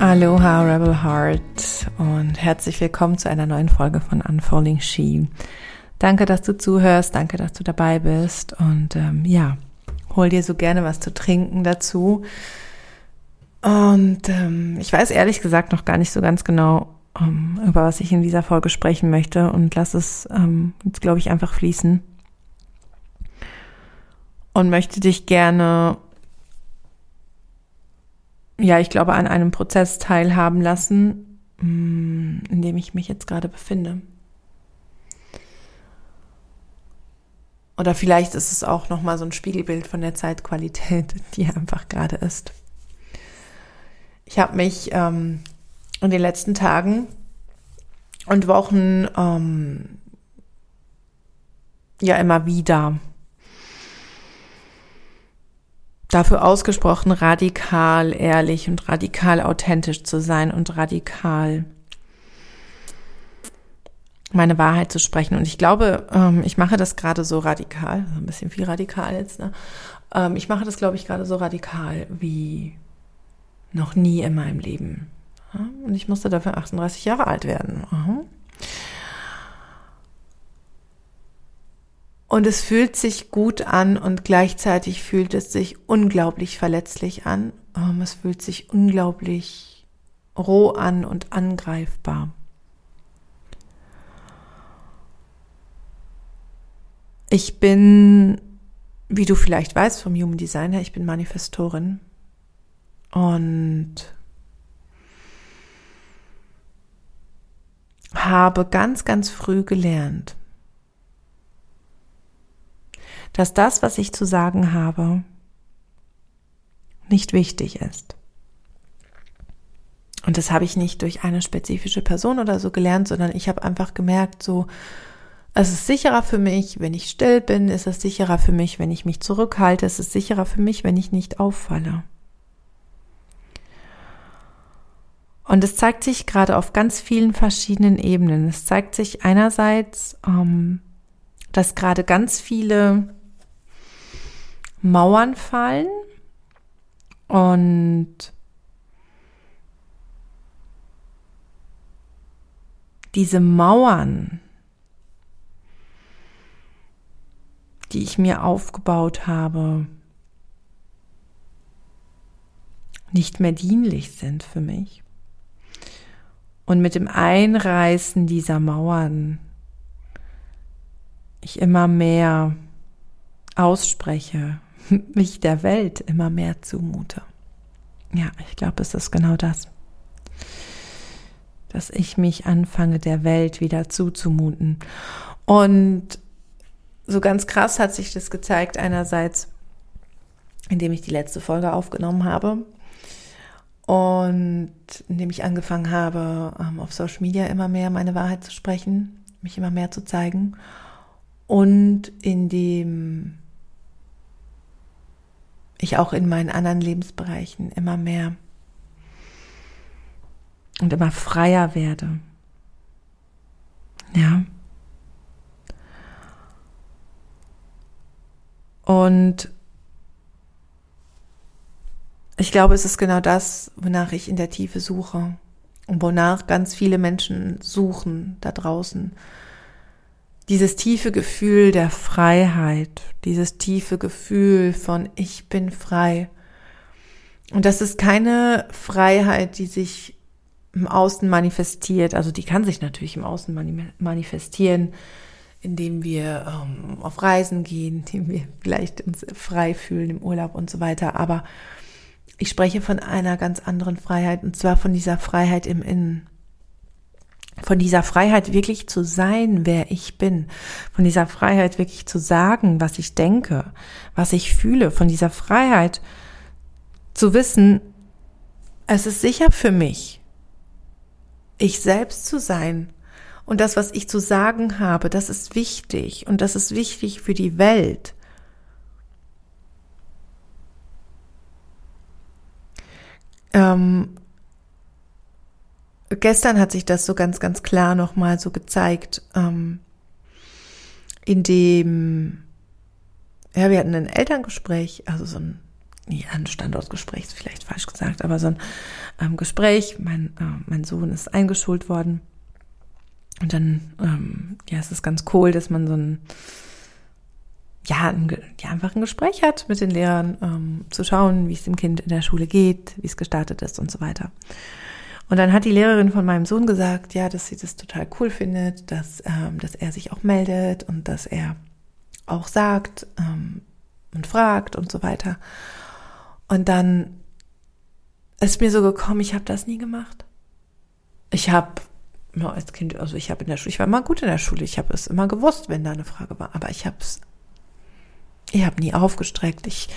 Aloha Rebel Heart und herzlich willkommen zu einer neuen Folge von Unfolding She. Danke, dass du zuhörst, danke, dass du dabei bist und ähm, ja, hol dir so gerne was zu trinken dazu. Und ähm, ich weiß ehrlich gesagt noch gar nicht so ganz genau, ähm, über was ich in dieser Folge sprechen möchte und lass es ähm, jetzt, glaube ich, einfach fließen. Und möchte dich gerne ja, ich glaube, an einem Prozess teilhaben lassen, mm, in dem ich mich jetzt gerade befinde. Oder vielleicht ist es auch noch mal so ein Spiegelbild von der Zeitqualität, die einfach gerade ist. Ich habe mich ähm, in den letzten Tagen und Wochen ähm, ja immer wieder dafür ausgesprochen, radikal ehrlich und radikal authentisch zu sein und radikal meine Wahrheit zu sprechen. Und ich glaube, ähm, ich mache das gerade so radikal, ein bisschen viel radikal jetzt, ne? Ähm, ich mache das, glaube ich, gerade so radikal wie noch nie in meinem Leben. Und ich musste dafür 38 Jahre alt werden. Und es fühlt sich gut an und gleichzeitig fühlt es sich unglaublich verletzlich an. Ähm, es fühlt sich unglaublich roh an und angreifbar. Ich bin, wie du vielleicht weißt vom Human Design her, ich bin Manifestorin und habe ganz, ganz früh gelernt, dass das, was ich zu sagen habe, nicht wichtig ist. Und das habe ich nicht durch eine spezifische Person oder so gelernt, sondern ich habe einfach gemerkt, so, es ist sicherer für mich, wenn ich still bin, es ist sicherer für mich, wenn ich mich zurückhalte, es ist sicherer für mich, wenn ich nicht auffalle. Und es zeigt sich gerade auf ganz vielen verschiedenen Ebenen. Es zeigt sich einerseits, ähm, dass gerade ganz viele Mauern fallen und diese Mauern, die ich mir aufgebaut habe, nicht mehr dienlich sind für mich. Und mit dem Einreißen dieser Mauern ich immer mehr ausspreche, mich der Welt immer mehr zumute. Ja, ich glaube, es ist genau das. Dass ich mich anfange, der Welt wieder zuzumuten. Und so ganz krass hat sich das gezeigt, einerseits, indem ich die letzte Folge aufgenommen habe und indem ich angefangen habe, ähm, auf Social Media immer mehr meine Wahrheit zu sprechen, mich immer mehr zu zeigen und indem ich auch in meinen anderen Lebensbereichen immer mehr und immer freier werde. Ja. Und ich glaube, es ist genau das, wonach ich in der Tiefe suche und wonach ganz viele Menschen suchen da draußen dieses tiefe Gefühl der Freiheit, dieses tiefe Gefühl von ich bin frei. Und das ist keine Freiheit, die sich im Außen manifestiert. Also die kann sich natürlich im Außen manifestieren, indem wir ähm, auf Reisen gehen, indem wir vielleicht uns frei fühlen im Urlaub und so weiter. Aber ich spreche von einer ganz anderen Freiheit und zwar von dieser Freiheit im Innen von dieser Freiheit wirklich zu sein, wer ich bin, von dieser Freiheit wirklich zu sagen, was ich denke, was ich fühle, von dieser Freiheit zu wissen, es ist sicher für mich, ich selbst zu sein. Und das, was ich zu sagen habe, das ist wichtig und das ist wichtig für die Welt. Ähm, gestern hat sich das so ganz, ganz klar nochmal so gezeigt, ähm, in dem, ja, wir hatten ein Elterngespräch, also so ein ja, ein Standortgespräch ist vielleicht falsch gesagt, aber so ein ähm, Gespräch. Mein, äh, mein Sohn ist eingeschult worden. Und dann, ähm, ja, es ist ganz cool, dass man so ein, ja, ein, ja, einfach ein Gespräch hat mit den Lehrern, ähm, zu schauen, wie es dem Kind in der Schule geht, wie es gestartet ist und so weiter. Und dann hat die Lehrerin von meinem Sohn gesagt, ja, dass sie das total cool findet, dass, ähm, dass er sich auch meldet und dass er auch sagt ähm, und fragt und so weiter. Und dann ist mir so gekommen, ich habe das nie gemacht. Ich habe ja, als Kind, also ich habe in der Schule, ich war immer gut in der Schule, ich habe es immer gewusst, wenn da eine Frage war, aber ich habe es, ich habe nie aufgestreckt. Ich,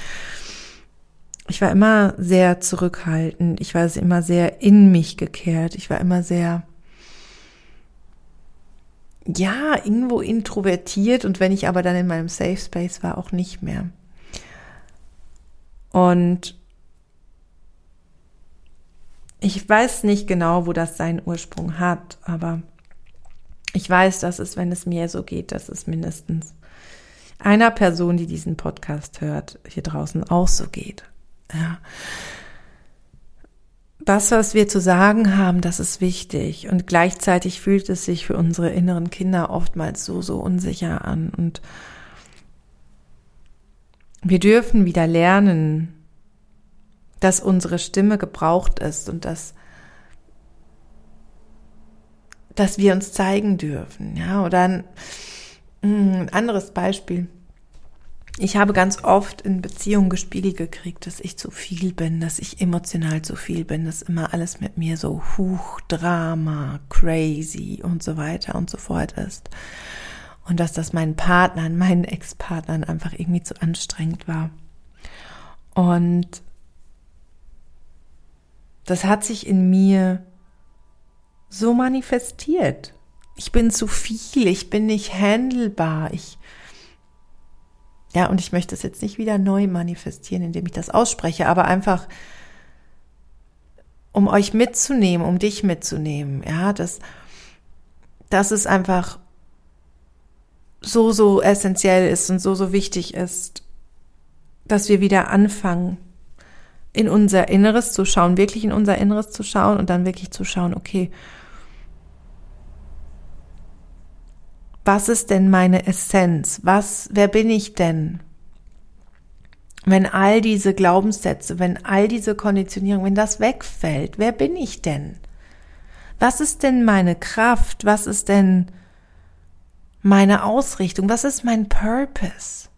ich war immer sehr zurückhaltend, ich war immer sehr in mich gekehrt, ich war immer sehr, ja, irgendwo introvertiert und wenn ich aber dann in meinem Safe Space war, auch nicht mehr. Und ich weiß nicht genau, wo das seinen Ursprung hat, aber ich weiß, dass es, wenn es mir so geht, dass es mindestens einer Person, die diesen Podcast hört, hier draußen auch so geht. Ja. Das, was wir zu sagen haben, das ist wichtig. Und gleichzeitig fühlt es sich für unsere inneren Kinder oftmals so, so unsicher an. Und wir dürfen wieder lernen, dass unsere Stimme gebraucht ist und dass, dass wir uns zeigen dürfen. Ja, oder ein, ein anderes Beispiel. Ich habe ganz oft in Beziehungen gespiegelt gekriegt, dass ich zu viel bin, dass ich emotional zu viel bin, dass immer alles mit mir so huch, Drama, crazy und so weiter und so fort ist. Und dass das meinen Partnern, meinen Ex-Partnern einfach irgendwie zu anstrengend war. Und das hat sich in mir so manifestiert. Ich bin zu viel, ich bin nicht handelbar, ich ja, und ich möchte es jetzt nicht wieder neu manifestieren, indem ich das ausspreche, aber einfach um euch mitzunehmen, um dich mitzunehmen, ja, dass dass es einfach so so essentiell ist und so so wichtig ist, dass wir wieder anfangen in unser Inneres zu schauen, wirklich in unser Inneres zu schauen und dann wirklich zu schauen, okay, was ist denn meine Essenz? Was, wer bin ich denn? Wenn all diese Glaubenssätze, wenn all diese Konditionierung, wenn das wegfällt, wer bin ich denn? Was ist denn meine Kraft? Was ist denn meine Ausrichtung? Was ist mein Purpose?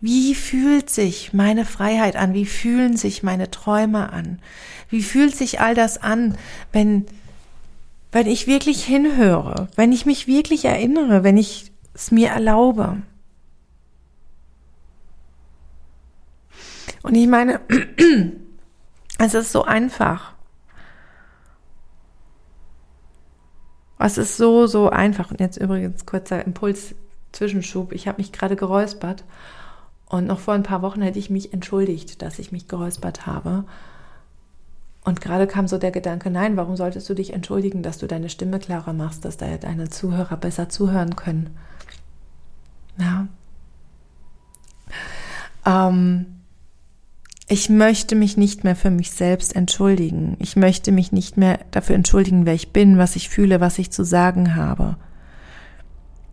Wie fühlt sich meine Freiheit an? Wie fühlen sich meine Träume an? Wie fühlt sich all das an, wenn, wenn ich wirklich hinhöre, wenn ich mich wirklich erinnere, wenn ich es mir erlaube? Und ich meine, es ist so einfach. Es ist so, so einfach. Und jetzt übrigens kurzer Impuls, Zwischenschub. Ich habe mich gerade geräuspert und noch vor ein paar Wochen hätte ich mich entschuldigt, dass ich mich geräuspert habe. Und gerade kam so der Gedanke, nein, warum solltest du dich entschuldigen, dass du deine Stimme klarer machst, dass deine Zuhörer besser zuhören können? Ja. Ähm, ich möchte mich nicht mehr für mich selbst entschuldigen. Ich möchte mich nicht mehr dafür entschuldigen, wer ich bin, was ich fühle, was ich zu sagen habe.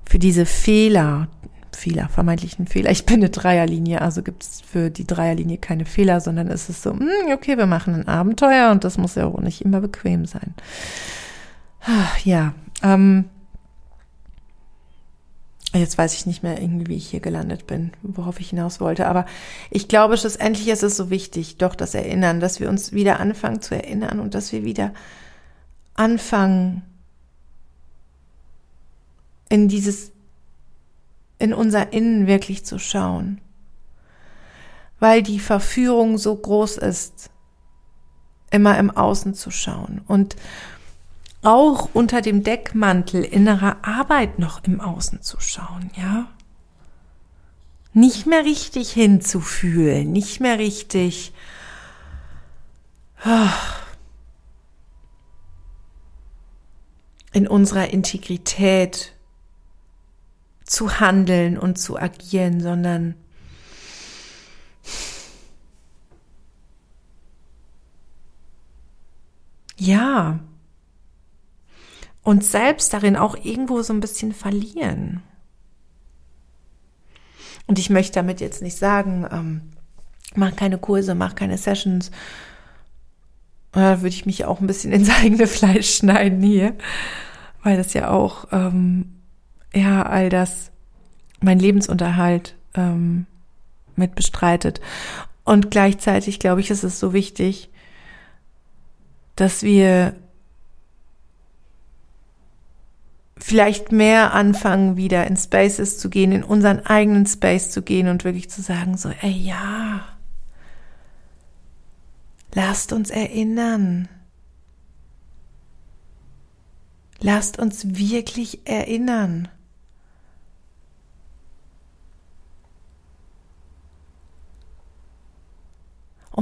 Für diese Fehler, Fehler, vermeintlichen Fehler. Ich bin eine Dreierlinie, also gibt es für die Dreierlinie keine Fehler, sondern es ist so, hm, okay, wir machen ein Abenteuer und das muss ja auch nicht immer bequem sein. Ja, ähm, jetzt weiß ich nicht mehr irgendwie, wie ich hier gelandet bin, worauf ich hinaus wollte, aber ich glaube, schlussendlich ist es so wichtig, doch das Erinnern, dass wir uns wieder anfangen zu erinnern und dass wir wieder anfangen, in dieses in unser Innen wirklich zu schauen, weil die Verführung so groß ist, immer im Außen zu schauen und auch unter dem Deckmantel innerer Arbeit noch im Außen zu schauen, ja? Nicht mehr richtig hinzufühlen, nicht mehr richtig ah, in unserer Integrität zu handeln und zu agieren, sondern ja, uns selbst darin auch irgendwo so ein bisschen verlieren. Und ich möchte damit jetzt nicht sagen, ähm, mach keine Kurse, mach keine Sessions. Da würde ich mich auch ein bisschen ins eigene Fleisch schneiden hier, weil das ja auch ähm, ja, all das, mein Lebensunterhalt ähm, mit bestreitet. Und gleichzeitig, glaube ich, ist es so wichtig, dass wir vielleicht mehr anfangen, wieder in Spaces zu gehen, in unseren eigenen Space zu gehen und wirklich zu sagen, so, ey, ja, lasst uns erinnern. Lasst uns wirklich erinnern.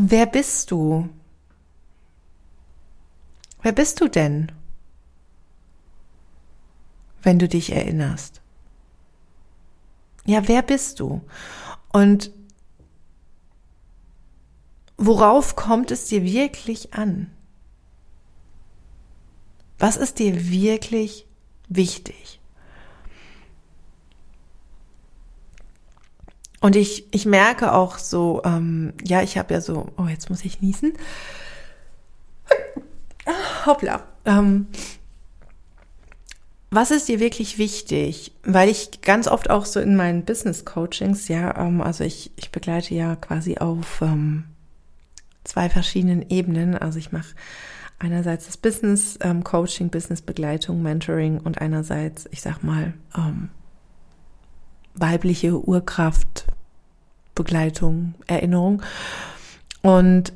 Und wer bist du? Wer bist du denn? wenn du dich erinnerst. Ja, wer bist du? Und worauf kommt es dir wirklich an? Was ist dir wirklich wichtig? Und ich, ich merke auch so, ähm, ja, ich habe ja so, oh, jetzt muss ich niesen. Hoppla. Ähm, was ist dir wirklich wichtig? Weil ich ganz oft auch so in meinen Business Coachings, ja, ähm, also ich, ich begleite ja quasi auf ähm, zwei verschiedenen Ebenen. Also ich mache einerseits das Business ähm, Coaching, Business Begleitung, Mentoring und einerseits, ich sag mal, ähm, weibliche Urkraft, Begleitung, Erinnerung. Und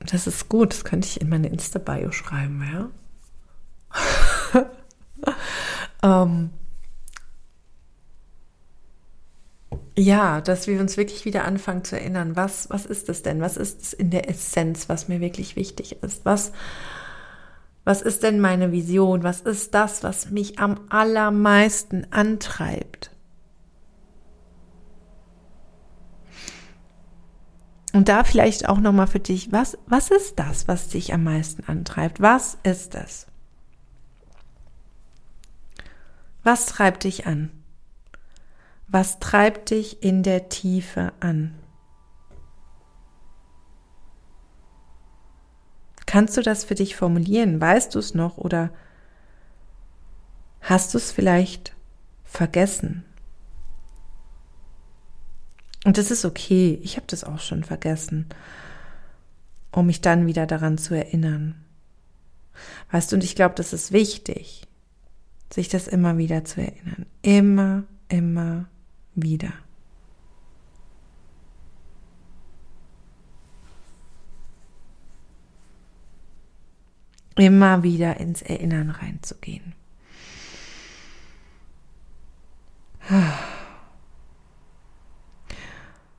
das ist gut, das könnte ich in meine Insta-Bio schreiben, ja. ähm, ja, dass wir uns wirklich wieder anfangen zu erinnern, was, was ist es denn? Was ist es in der Essenz, was mir wirklich wichtig ist? Was, was ist denn meine Vision? Was ist das, was mich am allermeisten antreibt? Und da vielleicht auch nochmal für dich, was, was ist das, was dich am meisten antreibt? Was ist es? Was treibt dich an? Was treibt dich in der Tiefe an? Kannst du das für dich formulieren? Weißt du es noch oder hast du es vielleicht vergessen? Und das ist okay, ich habe das auch schon vergessen, um mich dann wieder daran zu erinnern. Weißt du, und ich glaube, das ist wichtig sich das immer wieder zu erinnern. Immer, immer wieder. Immer wieder ins Erinnern reinzugehen.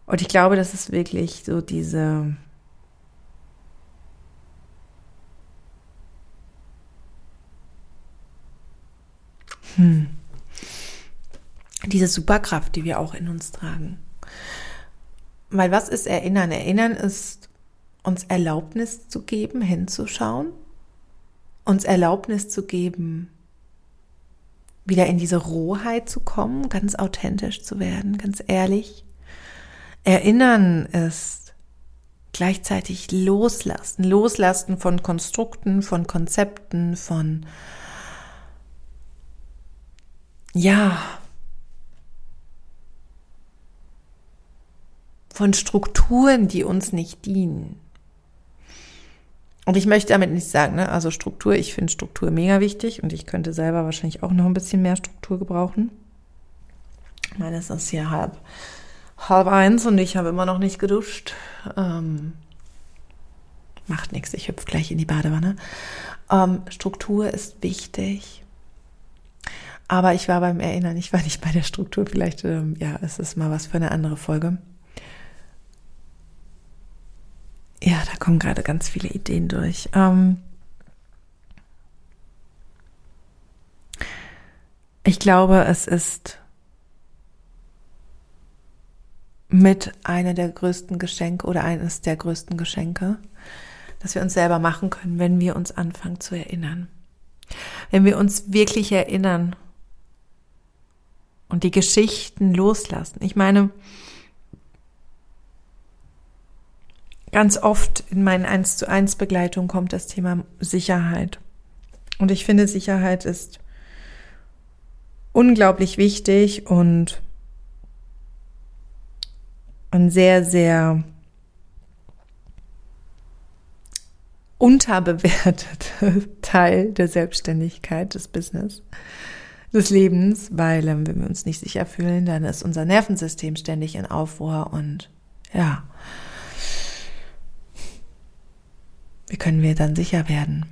Und ich glaube, das ist wirklich so diese Hm. Diese Superkraft, die wir auch in uns tragen. Weil was ist Erinnern? Erinnern ist uns Erlaubnis zu geben, hinzuschauen, uns Erlaubnis zu geben, wieder in diese Rohheit zu kommen, ganz authentisch zu werden, ganz ehrlich. Erinnern ist gleichzeitig loslassen, loslassen von Konstrukten, von Konzepten, von ja, von Strukturen, die uns nicht dienen. Und ich möchte damit nicht sagen, ne, also Struktur, ich finde Struktur mega wichtig und ich könnte selber wahrscheinlich auch noch ein bisschen mehr Struktur gebrauchen. Ich meine, es ist hier halb, halb eins und ich habe immer noch nicht geduscht. Ähm, macht nichts, ich hüpfe gleich in die Badewanne. Ähm, Struktur ist wichtig. Aber ich war beim Erinnern, ich war nicht bei der Struktur. Vielleicht, ähm, ja, es ist mal was für eine andere Folge. Ja, da kommen gerade ganz viele Ideen durch. Ähm ich glaube, es ist mit einer der größten Geschenke oder eines der größten Geschenke, das wir uns selber machen können, wenn wir uns anfangen zu erinnern. Wenn wir uns wirklich erinnern und die Geschichten loslassen. Ich meine, ganz oft in meinen 1 zu 1 Begleitungen kommt das Thema Sicherheit. Und ich finde, Sicherheit ist unglaublich wichtig und ein sehr, sehr unterbewerteter Teil der Selbstständigkeit, des Business, des Lebens, weil ähm, wenn wir uns nicht sicher fühlen, dann ist unser Nervensystem ständig in Aufruhr und ja, wie können wir dann sicher werden?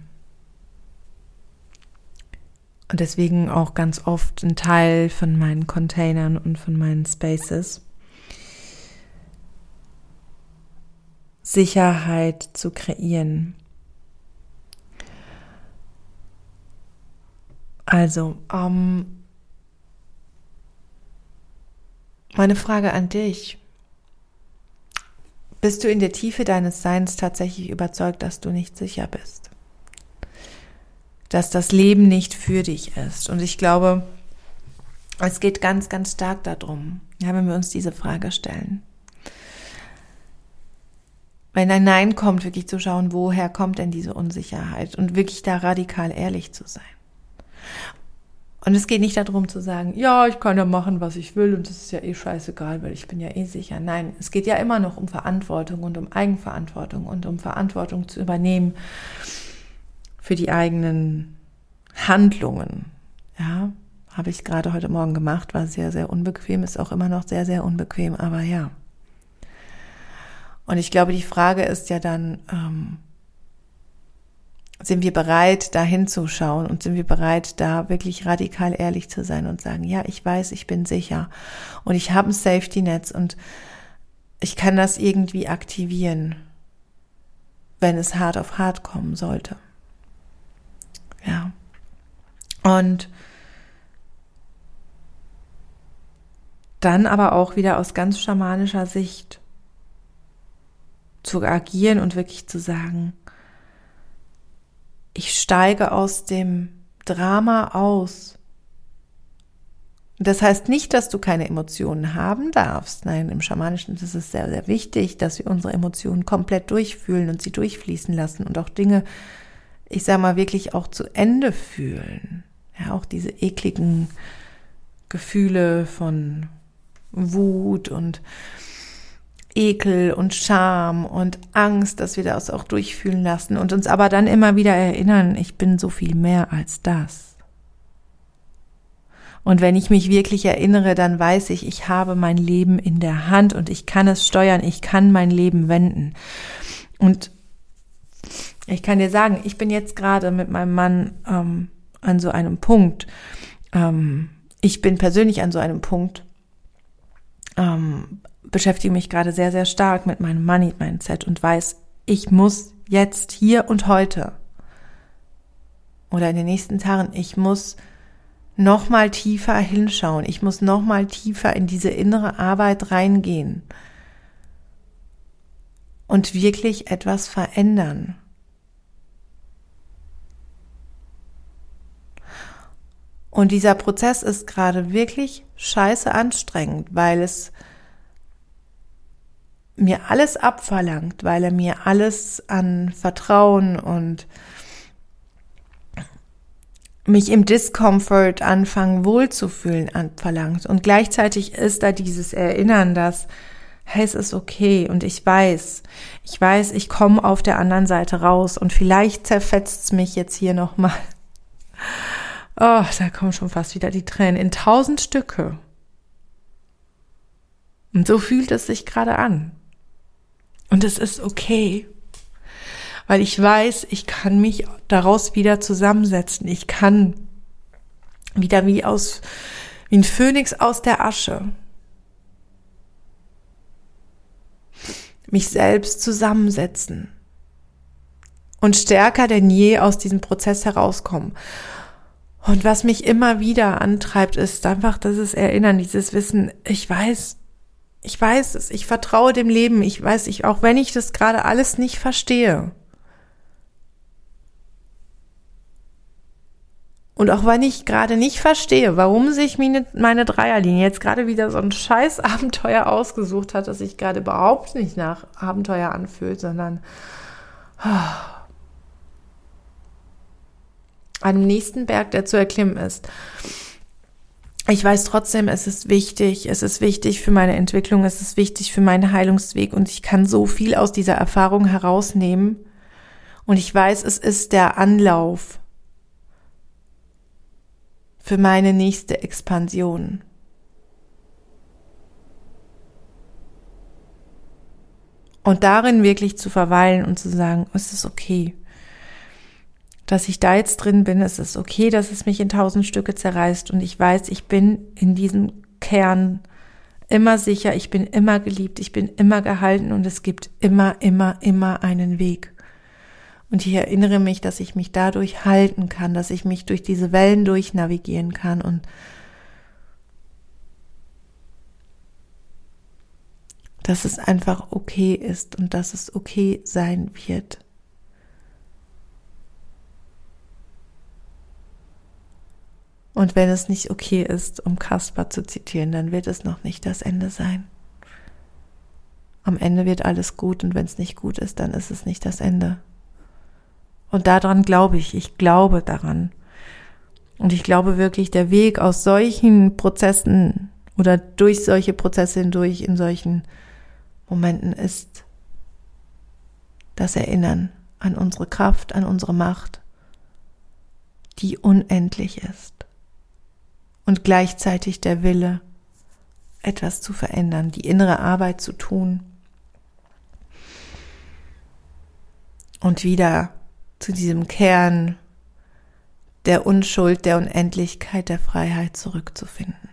Und deswegen auch ganz oft ein Teil von meinen Containern und von meinen Spaces. Sicherheit zu kreieren. Also, ähm, meine Frage an dich. Bist du in der Tiefe deines Seins tatsächlich überzeugt, dass du nicht sicher bist? dass das Leben nicht für dich ist. Und ich glaube, es geht ganz, ganz stark darum, wenn wir uns diese Frage stellen. Wenn ein Nein kommt, wirklich zu schauen, woher kommt denn diese Unsicherheit und wirklich da radikal ehrlich zu sein. Und es geht nicht darum zu sagen, ja, ich kann ja machen, was ich will und es ist ja eh scheißegal, weil ich bin ja eh sicher. Nein, es geht ja immer noch um Verantwortung und um Eigenverantwortung und um Verantwortung zu übernehmen für die eigenen Handlungen. Ja, habe ich gerade heute Morgen gemacht, war sehr, sehr unbequem, ist auch immer noch sehr, sehr unbequem, aber ja. Und ich glaube, die Frage ist ja dann, ähm, sind wir bereit, da hinzuschauen und sind wir bereit, da wirklich radikal ehrlich zu sein und sagen, ja, ich weiß, ich bin sicher und ich habe ein Safety Netz und ich kann das irgendwie aktivieren, wenn es hart auf hart kommen sollte. Ja. Und dann aber auch wieder aus ganz schamanischer Sicht zu agieren und wirklich zu sagen, ich steige aus dem Drama aus. Das heißt nicht, dass du keine Emotionen haben darfst. Nein, im Schamanischen ist es sehr, sehr wichtig, dass wir unsere Emotionen komplett durchfühlen und sie durchfließen lassen und auch Dinge ich sag mal, wirklich auch zu Ende fühlen. Ja, auch diese ekligen Gefühle von Wut und Ekel und Scham und Angst, dass wir das auch durchfühlen lassen und uns aber dann immer wieder erinnern, ich bin so viel mehr als das. Und wenn ich mich wirklich erinnere, dann weiß ich, ich habe mein Leben in der Hand und ich kann es steuern, ich kann mein Leben wenden. Und ich kann dir sagen, ich bin jetzt gerade mit meinem Mann ähm, an so einem Punkt. Ähm, ich bin persönlich an so einem Punkt, ähm, beschäftige mich gerade sehr, sehr stark mit meinem Money-Mindset und weiß, ich muss jetzt, hier und heute oder in den nächsten Tagen, ich muss noch mal tiefer hinschauen. Ich muss noch mal tiefer in diese innere Arbeit reingehen und wirklich etwas verändern. Und dieser Prozess ist gerade wirklich scheiße anstrengend, weil es mir alles abverlangt, weil er mir alles an Vertrauen und mich im Discomfort anfangen wohlzufühlen anverlangt. Und gleichzeitig ist da dieses Erinnern, dass, hey, es ist okay und ich weiß, ich weiß, ich komme auf der anderen Seite raus und vielleicht zerfetzt es mich jetzt hier nochmal. Oh, da kommen schon fast wieder die Tränen in tausend Stücke. Und so fühlt es sich gerade an. Und es ist okay, weil ich weiß, ich kann mich daraus wieder zusammensetzen. Ich kann wieder wie aus, wie ein Phönix aus der Asche mich selbst zusammensetzen und stärker denn je aus diesem Prozess herauskommen. Und was mich immer wieder antreibt, ist einfach dieses Erinnern, dieses Wissen, ich weiß, ich weiß es, ich vertraue dem Leben, ich weiß, ich, auch wenn ich das gerade alles nicht verstehe. Und auch wenn ich gerade nicht verstehe, warum sich meine, meine Dreierlinie jetzt gerade wieder so ein scheiß Abenteuer ausgesucht hat, dass sich gerade überhaupt nicht nach Abenteuer anfühlt, sondern ah, einem nächsten Berg, der zu erklimmen ist. Ich weiß trotzdem, es ist wichtig, es ist wichtig für meine Entwicklung, es ist wichtig für meinen Heilungsweg und ich kann so viel aus dieser Erfahrung herausnehmen. Und ich weiß, es ist der Anlauf für meine nächste Expansion. Und darin wirklich zu verweilen und zu sagen, es ist okay, dass ich da jetzt drin bin, es ist okay, dass es mich in tausend Stücke zerreißt und ich weiß, ich bin in diesem Kern immer sicher, ich bin immer geliebt, ich bin immer gehalten und es gibt immer, immer, immer einen Weg. Und ich erinnere mich, dass ich mich dadurch halten kann, dass ich mich durch diese Wellen durchnavigieren kann und dass es einfach okay ist und dass es okay sein wird. Und wenn es nicht okay ist, um Kaspar zu zitieren, dann wird es noch nicht das Ende sein. Am Ende wird alles gut und wenn es nicht gut ist, dann ist es nicht das Ende. Und daran glaube ich, ich glaube daran. Und ich glaube wirklich, der Weg aus solchen Prozessen oder durch solche Prozesse hindurch in solchen Momenten ist das Erinnern an unsere Kraft, an unsere Macht, die unendlich ist. Und gleichzeitig der Wille, etwas zu verändern, die innere Arbeit zu tun und wieder zu diesem Kern der Unschuld, der Unendlichkeit, der Freiheit zurückzufinden.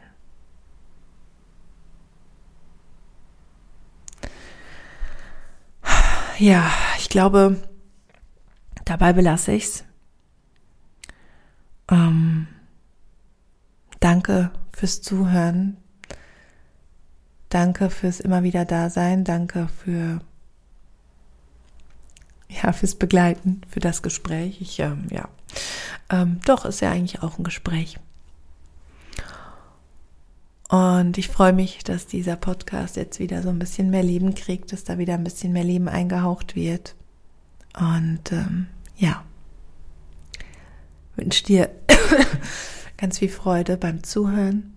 Ja, ich glaube, dabei belasse ich's. Ähm, danke fürs Zuhören. Danke fürs immer wieder Dasein. Danke für ja, fürs Begleiten, für das Gespräch. Ich, ähm, ja, ähm, doch, ist ja eigentlich auch ein Gespräch. Und ich freue mich, dass dieser Podcast jetzt wieder so ein bisschen mehr Leben kriegt, dass da wieder ein bisschen mehr Leben eingehaucht wird. Und ähm, ja, wünsche dir ganz viel Freude beim Zuhören,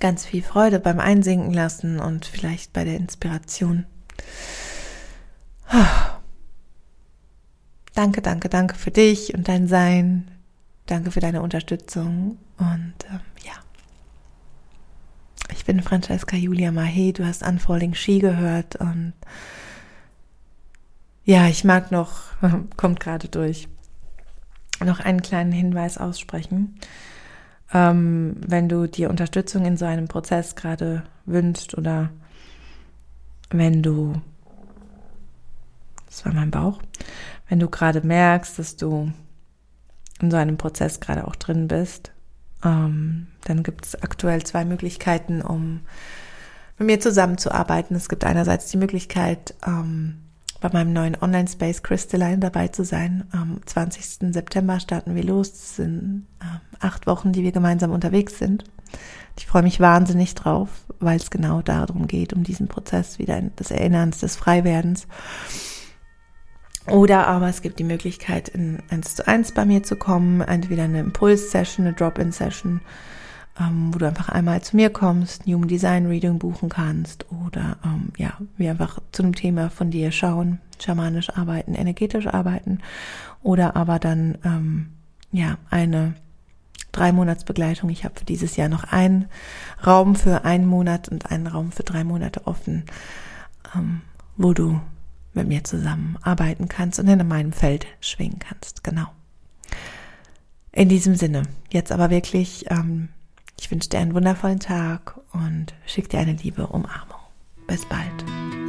ganz viel Freude beim Einsinken lassen und vielleicht bei der Inspiration. Danke, danke, danke für dich und dein Sein. Danke für deine Unterstützung. Und ähm, ja. Ich bin Francesca Julia Mahe. Du hast Unfolding Ski gehört. Und ja, ich mag noch, kommt gerade durch, noch einen kleinen Hinweis aussprechen. Ähm, wenn du dir Unterstützung in so einem Prozess gerade wünschst oder wenn du, das war mein Bauch, wenn du gerade merkst, dass du in so einem Prozess gerade auch drin bist, ähm, dann gibt es aktuell zwei Möglichkeiten, um mit mir zusammenzuarbeiten. Es gibt einerseits die Möglichkeit, ähm, bei meinem neuen Online-Space Crystalline dabei zu sein. Am 20. September starten wir los. Es sind äh, acht Wochen, die wir gemeinsam unterwegs sind. Ich freue mich wahnsinnig drauf, weil es genau darum geht, um diesen Prozess wieder des Erinnerns, des Freiwerdens. Oder aber es gibt die Möglichkeit, in eins zu eins bei mir zu kommen, entweder eine Impuls-Session, eine Drop-in-Session, ähm, wo du einfach einmal zu mir kommst, ein Human Design Reading buchen kannst oder ähm, ja, wir einfach zu einem Thema von dir schauen, schamanisch arbeiten, energetisch arbeiten oder aber dann ähm, ja eine drei Monatsbegleitung. Ich habe für dieses Jahr noch einen Raum für einen Monat und einen Raum für drei Monate offen, ähm, wo du mit mir zusammenarbeiten kannst und in meinem Feld schwingen kannst. Genau. In diesem Sinne, jetzt aber wirklich, ähm, ich wünsche dir einen wundervollen Tag und schicke dir eine liebe Umarmung. Bis bald.